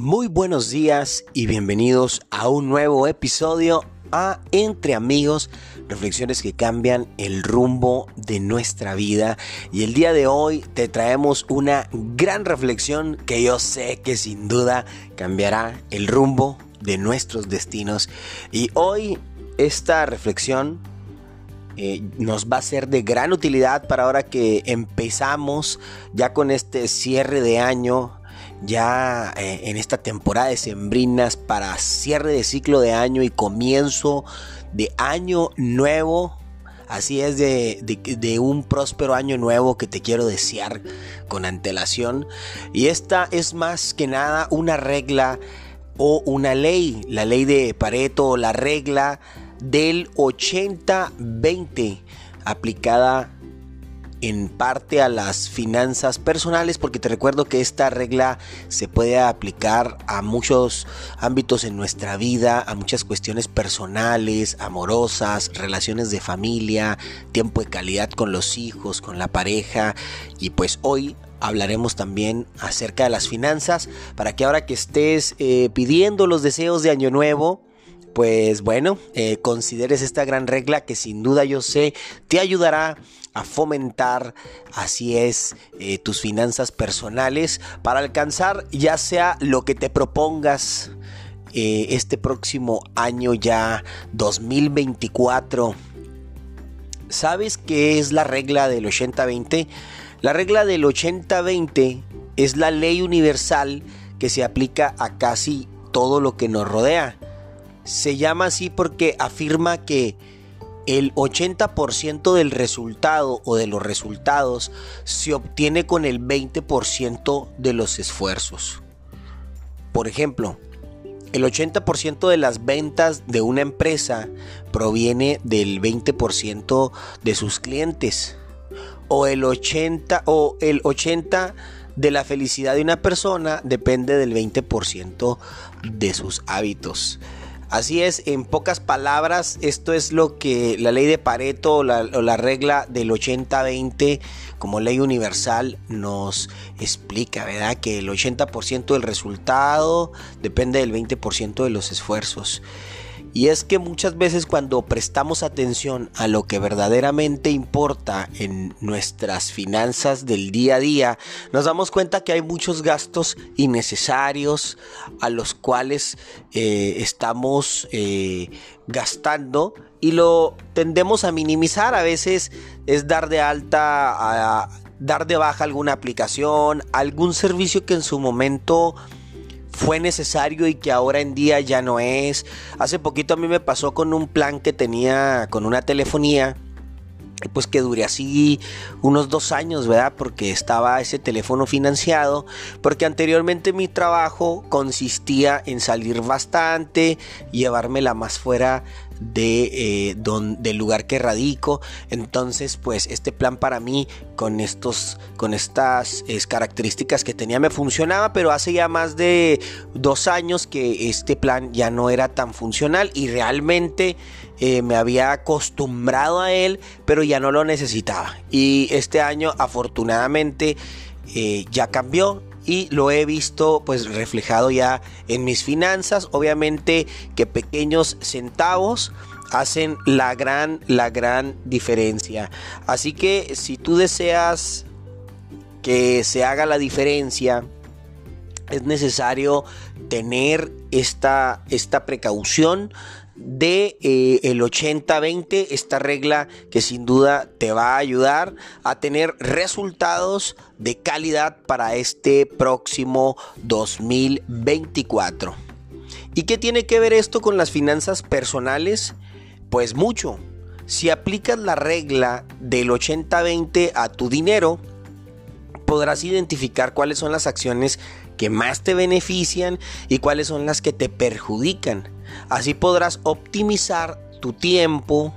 Muy buenos días y bienvenidos a un nuevo episodio a Entre Amigos, reflexiones que cambian el rumbo de nuestra vida. Y el día de hoy te traemos una gran reflexión que yo sé que sin duda cambiará el rumbo de nuestros destinos. Y hoy esta reflexión eh, nos va a ser de gran utilidad para ahora que empezamos ya con este cierre de año ya eh, en esta temporada de sembrinas para cierre de ciclo de año y comienzo de año nuevo. Así es de, de, un próspero año nuevo que te quiero desear con antelación. Y esta es más que nada una regla o una ley, la ley de Pareto, la regla del 80-20 aplicada en parte a las finanzas personales porque te recuerdo que esta regla se puede aplicar a muchos ámbitos en nuestra vida, a muchas cuestiones personales, amorosas, relaciones de familia, tiempo de calidad con los hijos, con la pareja. Y pues hoy hablaremos también acerca de las finanzas para que ahora que estés eh, pidiendo los deseos de año nuevo, pues bueno, eh, consideres esta gran regla que sin duda yo sé te ayudará a fomentar, así es, eh, tus finanzas personales para alcanzar ya sea lo que te propongas eh, este próximo año ya 2024. ¿Sabes qué es la regla del 80-20? La regla del 80-20 es la ley universal que se aplica a casi todo lo que nos rodea. Se llama así porque afirma que el 80% del resultado o de los resultados se obtiene con el 20% de los esfuerzos. Por ejemplo, el 80% de las ventas de una empresa proviene del 20% de sus clientes. O el 80 o el 80 de la felicidad de una persona depende del 20% de sus hábitos. Así es, en pocas palabras, esto es lo que la ley de Pareto o la, regla del 80-20 como ley universal nos explica, ¿verdad? Que el 80% del resultado depende del 20% de los esfuerzos. Y es que muchas veces cuando prestamos atención a lo que verdaderamente importa en nuestras finanzas del día a día, nos damos cuenta que hay muchos gastos innecesarios a los cuales eh, estamos eh, gastando y lo tendemos a minimizar. A veces es dar de alta, a, dar de baja alguna aplicación, algún servicio que en su momento fue necesario y que ahora en día ya no es. Hace poquito a mí me pasó con un plan que tenía con una telefonía pues que duré así unos dos años, ¿verdad? Porque estaba ese teléfono financiado, porque anteriormente mi trabajo consistía en salir bastante, llevármela más fuera de, eh, del lugar que radico. Entonces, pues este plan para mí con estos, con estas características que tenía me funcionaba, pero hace ya más de dos años que este plan ya no era tan funcional y realmente eh, me había acostumbrado a él, pero ya no lo necesitaba. Y este año, afortunadamente, eh, ya cambió y lo he visto pues reflejado ya en mis finanzas. Obviamente que pequeños centavos hacen la gran, la gran diferencia. Así que si tú deseas que se haga la diferencia, es necesario tener esta, esta precaución de eh, el 80-20, esta regla que sin duda te va a ayudar a tener resultados de calidad para este próximo 2024. ¿Y qué tiene que ver esto con las finanzas personales? Pues mucho. Si aplicas la regla del 80-20 a tu dinero, podrás identificar cuáles son las acciones que más te benefician y cuáles son las que te perjudican. Así podrás optimizar tu tiempo,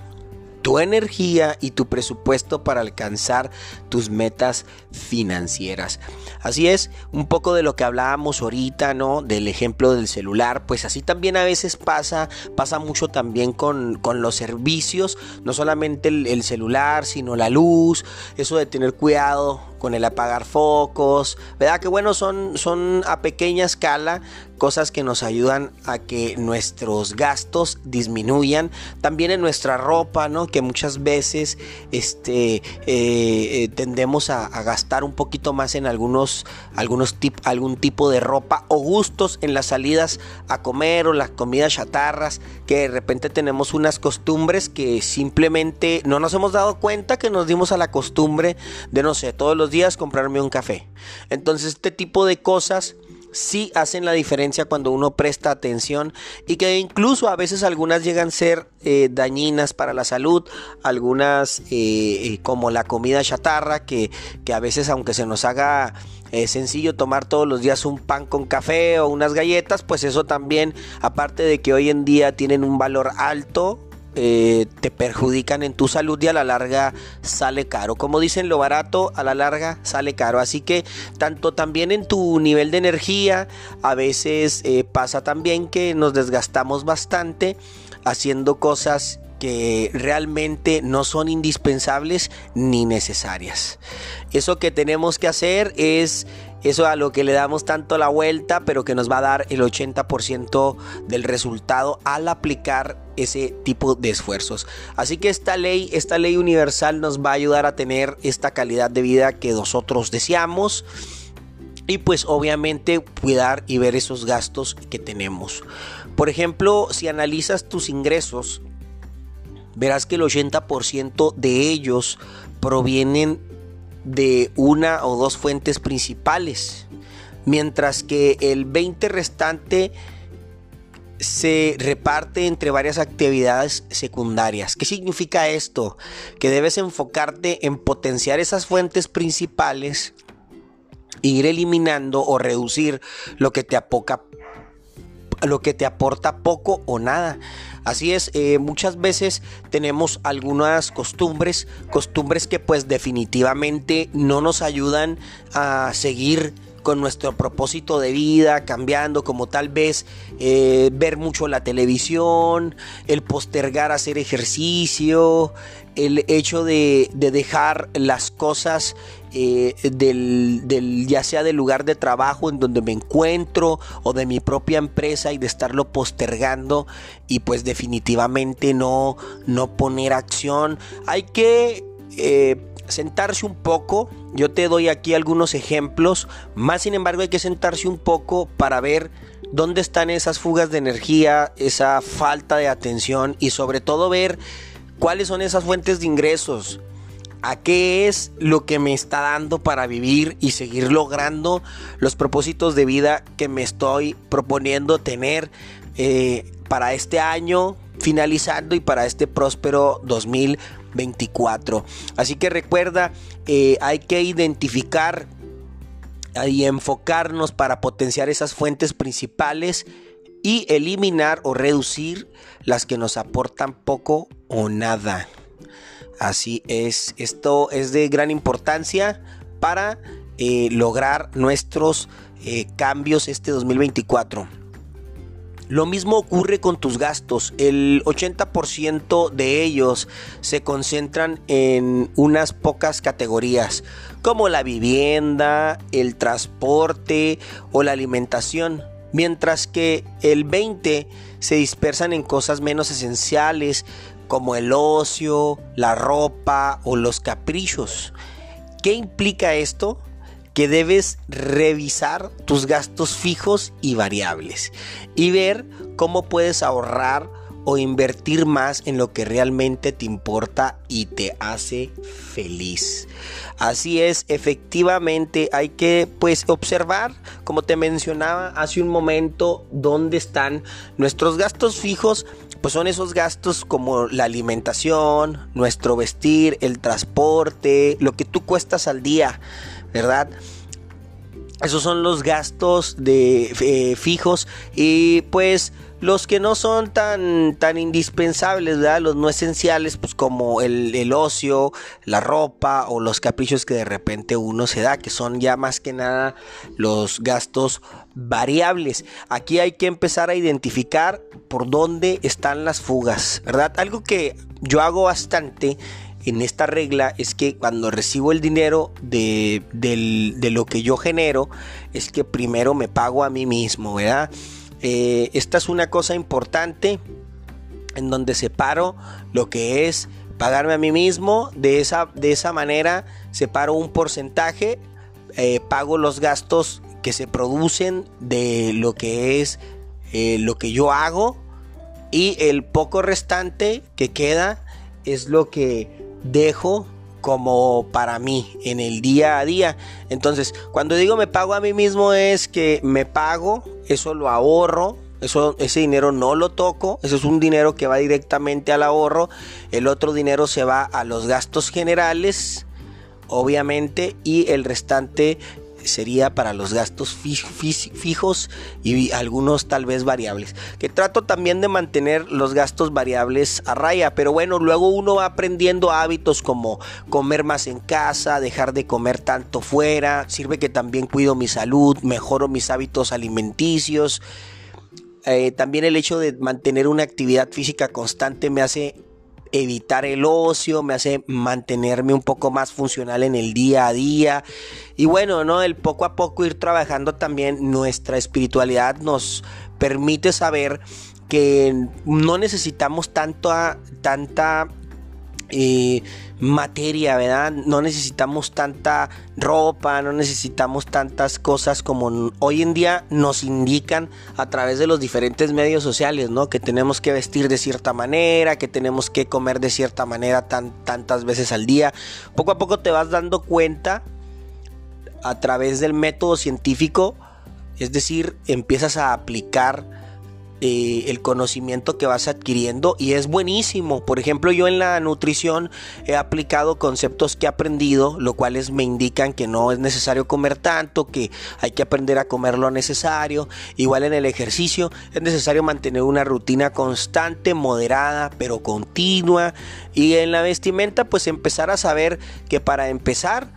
tu energía y tu presupuesto para alcanzar tus metas financieras. Así es, un poco de lo que hablábamos ahorita, ¿no? Del ejemplo del celular, pues así también a veces pasa, pasa mucho también con, los servicios, no solamente el celular, sino la luz, eso de tener cuidado con el apagar focos, ¿verdad? Que bueno, son, son a pequeña escala cosas que nos ayudan a que nuestros gastos disminuyan. También en nuestra ropa, ¿no? Que muchas veces este, eh, eh, tendemos a, gastar un poquito más en algunos, algunos algún tipo de ropa o gustos en las salidas a comer o las comidas chatarras, que de repente tenemos unas costumbres que simplemente no nos hemos dado cuenta que nos dimos a la costumbre de, no sé, todos los días comprarme un café. Entonces este tipo de cosas sí hacen la diferencia cuando uno presta atención y que incluso a veces algunas llegan a ser eh, dañinas para la salud, algunas eh, eh, como la comida chatarra que, que, a veces aunque se nos haga sencillo tomar todos los días un pan con café o unas galletas, pues eso también aparte de que hoy en día tienen un valor alto eh, te perjudican en tu salud y a la larga sale caro. Como dicen, lo barato a la larga sale caro. Así que tanto también en tu nivel de energía, a veces eh, pasa también que nos desgastamos bastante haciendo cosas que realmente no son indispensables ni necesarias. Eso que tenemos que hacer es eso a lo que le damos tanto la vuelta, pero que nos va a dar el 80% del resultado al aplicar ese tipo de esfuerzos. Así que esta ley, esta ley universal nos va a ayudar a tener esta calidad de vida que nosotros deseamos y pues obviamente cuidar y ver esos gastos que tenemos. Por ejemplo, si analizas tus ingresos, verás que el 80% de ellos provienen de una o dos fuentes principales, mientras que el 20 restante se reparte entre varias actividades secundarias. ¿Qué significa esto? Que debes enfocarte en potenciar esas fuentes principales e ir eliminando o reducir lo que te apoca lo que te aporta poco o nada. Así es, eh, muchas veces tenemos algunas costumbres, costumbres que pues definitivamente no nos ayudan a seguir con nuestro propósito de vida cambiando, como tal vez eh, ver mucho la televisión, el postergar hacer ejercicio, el hecho de, dejar las cosas eh, del, ya sea del lugar de trabajo en donde me encuentro o de mi propia empresa y de estarlo postergando y pues definitivamente no, no poner acción. Hay que eh, sentarse un poco. Yo te doy aquí algunos ejemplos. Más sin embargo hay que sentarse un poco para ver dónde están esas fugas de energía, esa falta de atención y sobre todo ver cuáles son esas fuentes de ingresos. ¿A qué es lo que me está dando para vivir y seguir logrando los propósitos de vida que me estoy proponiendo tener eh, para este año finalizando y para este próspero 2024? Así que recuerda, eh, hay que identificar y enfocarnos para potenciar esas fuentes principales y eliminar o reducir las que nos aportan poco o nada. Así es, esto es de gran importancia para eh, lograr nuestros eh, cambios este 2024. Lo mismo ocurre con tus gastos. El 80% de ellos se concentran en unas pocas categorías, como la vivienda, el transporte o la alimentación mientras que el 20 se dispersan en cosas menos esenciales como el ocio, la ropa o los caprichos. ¿Qué implica esto? Que debes revisar tus gastos fijos y variables y ver cómo puedes ahorrar o invertir más en lo que realmente te importa y te hace feliz. Así es, efectivamente hay que pues observar, como te mencionaba hace un momento, dónde están nuestros gastos fijos. Pues son esos gastos como la alimentación, nuestro vestir, el transporte, lo que tú cuestas al día, ¿verdad? Esos son los gastos de eh, fijos y pues los que no son tan, tan indispensables, ¿verdad? los no esenciales, pues como el, el, ocio, la ropa o los caprichos que de repente uno se da, que son ya más que nada los gastos variables. Aquí hay que empezar a identificar por dónde están las fugas, ¿verdad? Algo que yo hago bastante en esta regla es que cuando recibo el dinero de, lo que yo genero, es que primero me pago a mí mismo, ¿verdad? Eh, esta es una cosa importante en donde separo lo que es pagarme a mí mismo, de esa, de esa manera separo un porcentaje, eh, pago los gastos que se producen de lo que es eh, lo que yo hago y el poco restante que queda es lo que dejo como para mí en el día a día. Entonces, cuando digo me pago a mí mismo es que me pago, eso lo ahorro, eso, ese dinero no lo toco, eso es un dinero que va directamente al ahorro, el otro dinero se va a los gastos generales, obviamente, y el restante sería para los gastos fijos y algunos tal vez variables. Que trato también de mantener los gastos variables a raya, pero bueno, luego uno va aprendiendo hábitos como comer más en casa, dejar de comer tanto fuera, sirve que también cuido mi salud, mejoro mis hábitos alimenticios. Eh, también el hecho de mantener una actividad física constante me hace evitar el ocio, me hace mantenerme un poco más funcional en el día a día. Y bueno, ¿no? El poco a poco ir trabajando también nuestra espiritualidad nos permite saber que no necesitamos tanto tanta eh, materia, ¿verdad? No necesitamos tanta ropa, no necesitamos tantas cosas como hoy en día nos indican a través de los diferentes medios sociales, ¿no? Que tenemos que vestir de cierta manera, que tenemos que comer de cierta manera tan, tantas veces al día. Poco a poco te vas dando cuenta a través del método científico, es decir, empiezas a aplicar eh, el conocimiento que vas adquiriendo y es buenísimo. Por ejemplo, yo en la nutrición he aplicado conceptos que he aprendido, lo cuales me indican que no es necesario comer tanto, que hay que aprender a comer lo necesario. Igual en el ejercicio es necesario mantener una rutina constante, moderada, pero continua. Y en la vestimenta, pues empezar a saber que para empezar,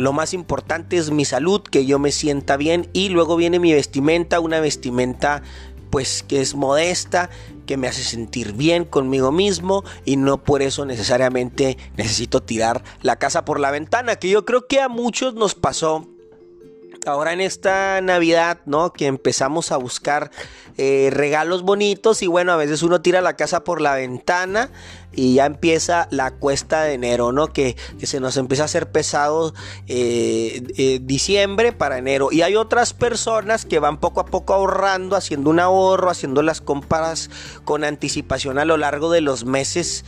lo más importante es mi salud, que yo me sienta bien y luego viene mi vestimenta, una vestimenta pues que es modesta, que me hace sentir bien conmigo mismo y no por eso necesariamente necesito tirar la casa por la ventana, que yo creo que a muchos nos pasó ahora en esta Navidad, ¿no? Que empezamos a buscar eh, regalos bonitos y bueno, a veces uno tira la casa por la ventana y ya empieza la cuesta de enero, ¿no? Que, se nos empieza a hacer pesado eh, eh, diciembre para enero. Y hay otras personas que van poco a poco ahorrando, haciendo un ahorro, haciendo las compras con anticipación a lo largo de los meses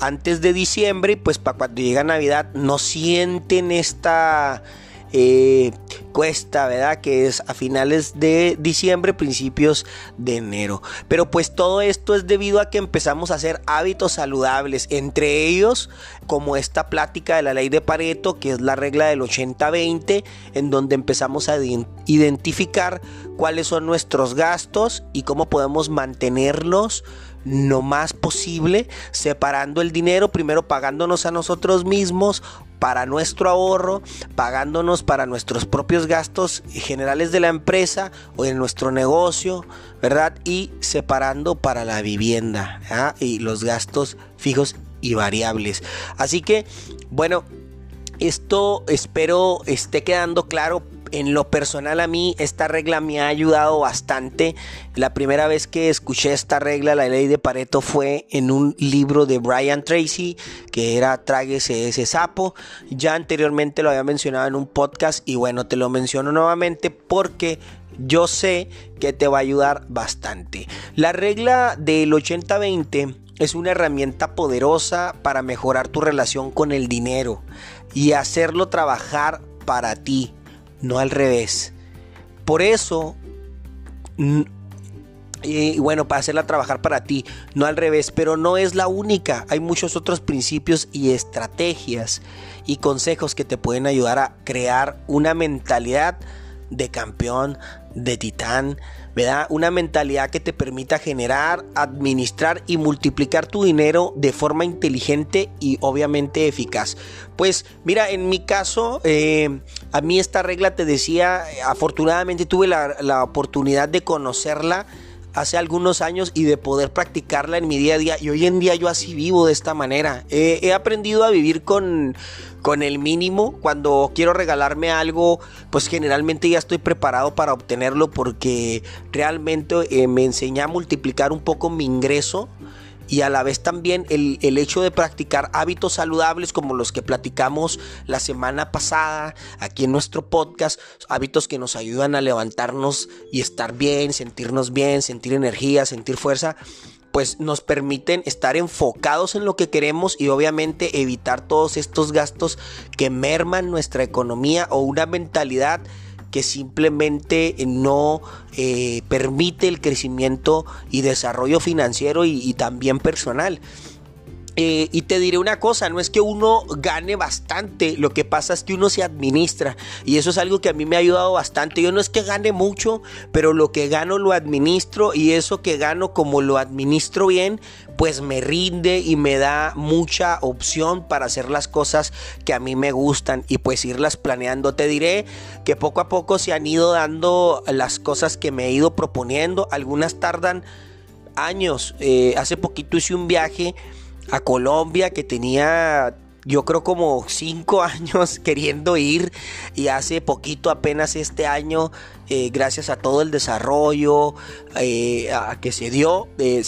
antes de diciembre y pues para cuando llega Navidad no sienten esta eh, cuesta, ¿verdad? Que es a finales de diciembre, principios de enero. Pero pues todo esto es debido a que empezamos a hacer hábitos saludables, entre ellos como esta plática de la ley de Pareto, que es la regla del 80-20, en donde empezamos a identificar cuáles son nuestros gastos y cómo podemos mantenerlos lo más posible, separando el dinero, primero pagándonos a nosotros mismos para nuestro ahorro, pagándonos para nuestros propios gastos generales de la empresa o de nuestro negocio, ¿verdad? Y separando para la vivienda ¿ah? y los gastos fijos y variables. Así que, bueno, esto espero esté quedando claro en lo personal a mí esta regla me ha ayudado bastante. La primera vez que escuché esta regla, la ley de Pareto, fue en un libro de Brian Tracy que era Tráguese ese sapo. Ya anteriormente lo había mencionado en un podcast y bueno, te lo menciono nuevamente porque yo sé que te va a ayudar bastante. La regla del 80-20 es una herramienta poderosa para mejorar tu relación con el dinero y hacerlo trabajar para ti no al revés. Por eso, y bueno, para hacerla trabajar para ti, no al revés, pero no es la única. Hay muchos otros principios y estrategias y consejos que te pueden ayudar a crear una mentalidad de campeón, de titán, ¿verdad? Una mentalidad que te permita generar, administrar y multiplicar tu dinero de forma inteligente y obviamente eficaz. Pues mira, en mi caso, eh, a mí esta regla te decía, afortunadamente tuve la oportunidad de conocerla hace algunos años y de poder practicarla en mi día a día. Y hoy en día yo así vivo de esta manera. he aprendido a vivir con, con el mínimo. Cuando quiero regalarme algo, pues generalmente ya estoy preparado para obtenerlo porque realmente eh, me enseña a multiplicar un poco mi ingreso y a la vez también el, hecho de practicar hábitos saludables como los que platicamos la semana pasada aquí en nuestro podcast, hábitos que nos ayudan a levantarnos y estar bien, sentirnos bien, sentir energía, sentir fuerza, pues nos permiten estar enfocados en lo que queremos y obviamente evitar todos estos gastos que merman nuestra economía o una mentalidad que simplemente no eh, permite el crecimiento y desarrollo financiero y también personal. Eh, y te diré una cosa, no es que uno gane bastante, lo que pasa es que uno se administra y eso es algo que a mí me ha ayudado bastante. Yo no es que gane mucho, pero lo que gano lo administro y eso que gano como lo administro bien, pues me rinde y me da mucha opción para hacer las cosas que a mí me gustan y pues irlas planeando. Te diré que poco a poco se han ido dando las cosas que me he ido proponiendo, algunas tardan años. Eh, hace poquito hice un viaje a Colombia que tenía yo creo como cinco años queriendo ir y hace poquito apenas este año eh, gracias a todo el desarrollo eh, que se dio eh,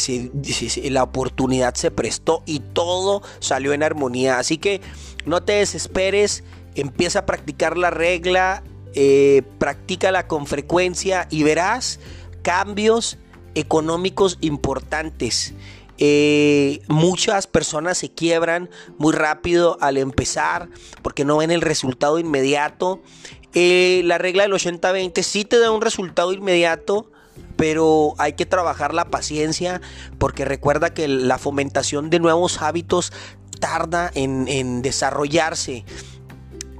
la oportunidad se prestó y todo salió en armonía. Así que no te desesperes empieza a practicar la regla practícala con frecuencia y verás cambios económicos importantes eh, muchas personas se quiebran muy rápido al empezar porque no ven el resultado inmediato. Eh, la regla del 80-20 sí te da un resultado inmediato, pero hay que trabajar la paciencia porque recuerda que la fomentación de nuevos hábitos tarda en, en desarrollarse.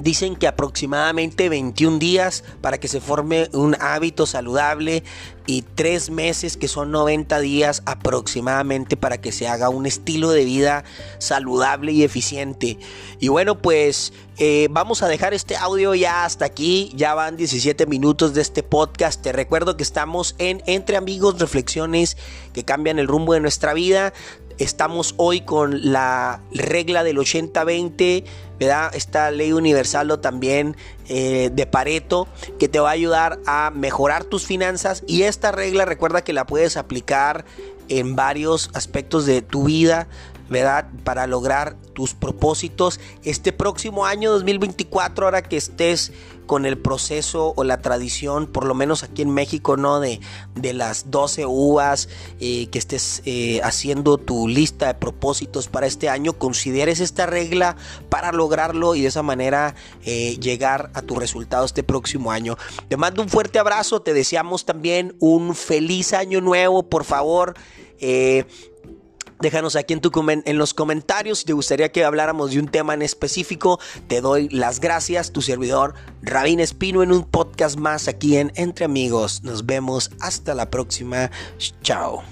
Dicen que aproximadamente 21 días para que se forme un hábito saludable y 3 meses que son 90 días aproximadamente para que se haga un estilo de vida saludable y eficiente. Y bueno, pues eh, vamos a dejar este audio ya hasta aquí. Ya van 17 minutos de este podcast. Te recuerdo que estamos en Entre Amigos Reflexiones que cambian el rumbo de nuestra vida. Estamos hoy con la regla del 80-20, ¿verdad? Esta ley universal o también eh, de Pareto que te va a ayudar a mejorar tus finanzas. Y esta regla recuerda que la puedes aplicar en varios aspectos de tu vida, ¿verdad? Para lograr tus propósitos este próximo año 2024, ahora que estés con el proceso o la tradición, por lo menos aquí en México, ¿no? De, de las 12 uvas, eh, que estés eh, haciendo tu lista de propósitos para este año, consideres esta regla para lograrlo y de esa manera eh, llegar a tu resultado este próximo año. Te mando un fuerte abrazo, te deseamos también un feliz año nuevo, por favor. Déjanos aquí en, los comentarios si te gustaría que habláramos de un tema en específico. Te doy las gracias, tu servidor Rabín Espino, en un podcast más aquí en Entre Amigos. Nos vemos hasta la próxima. Chao.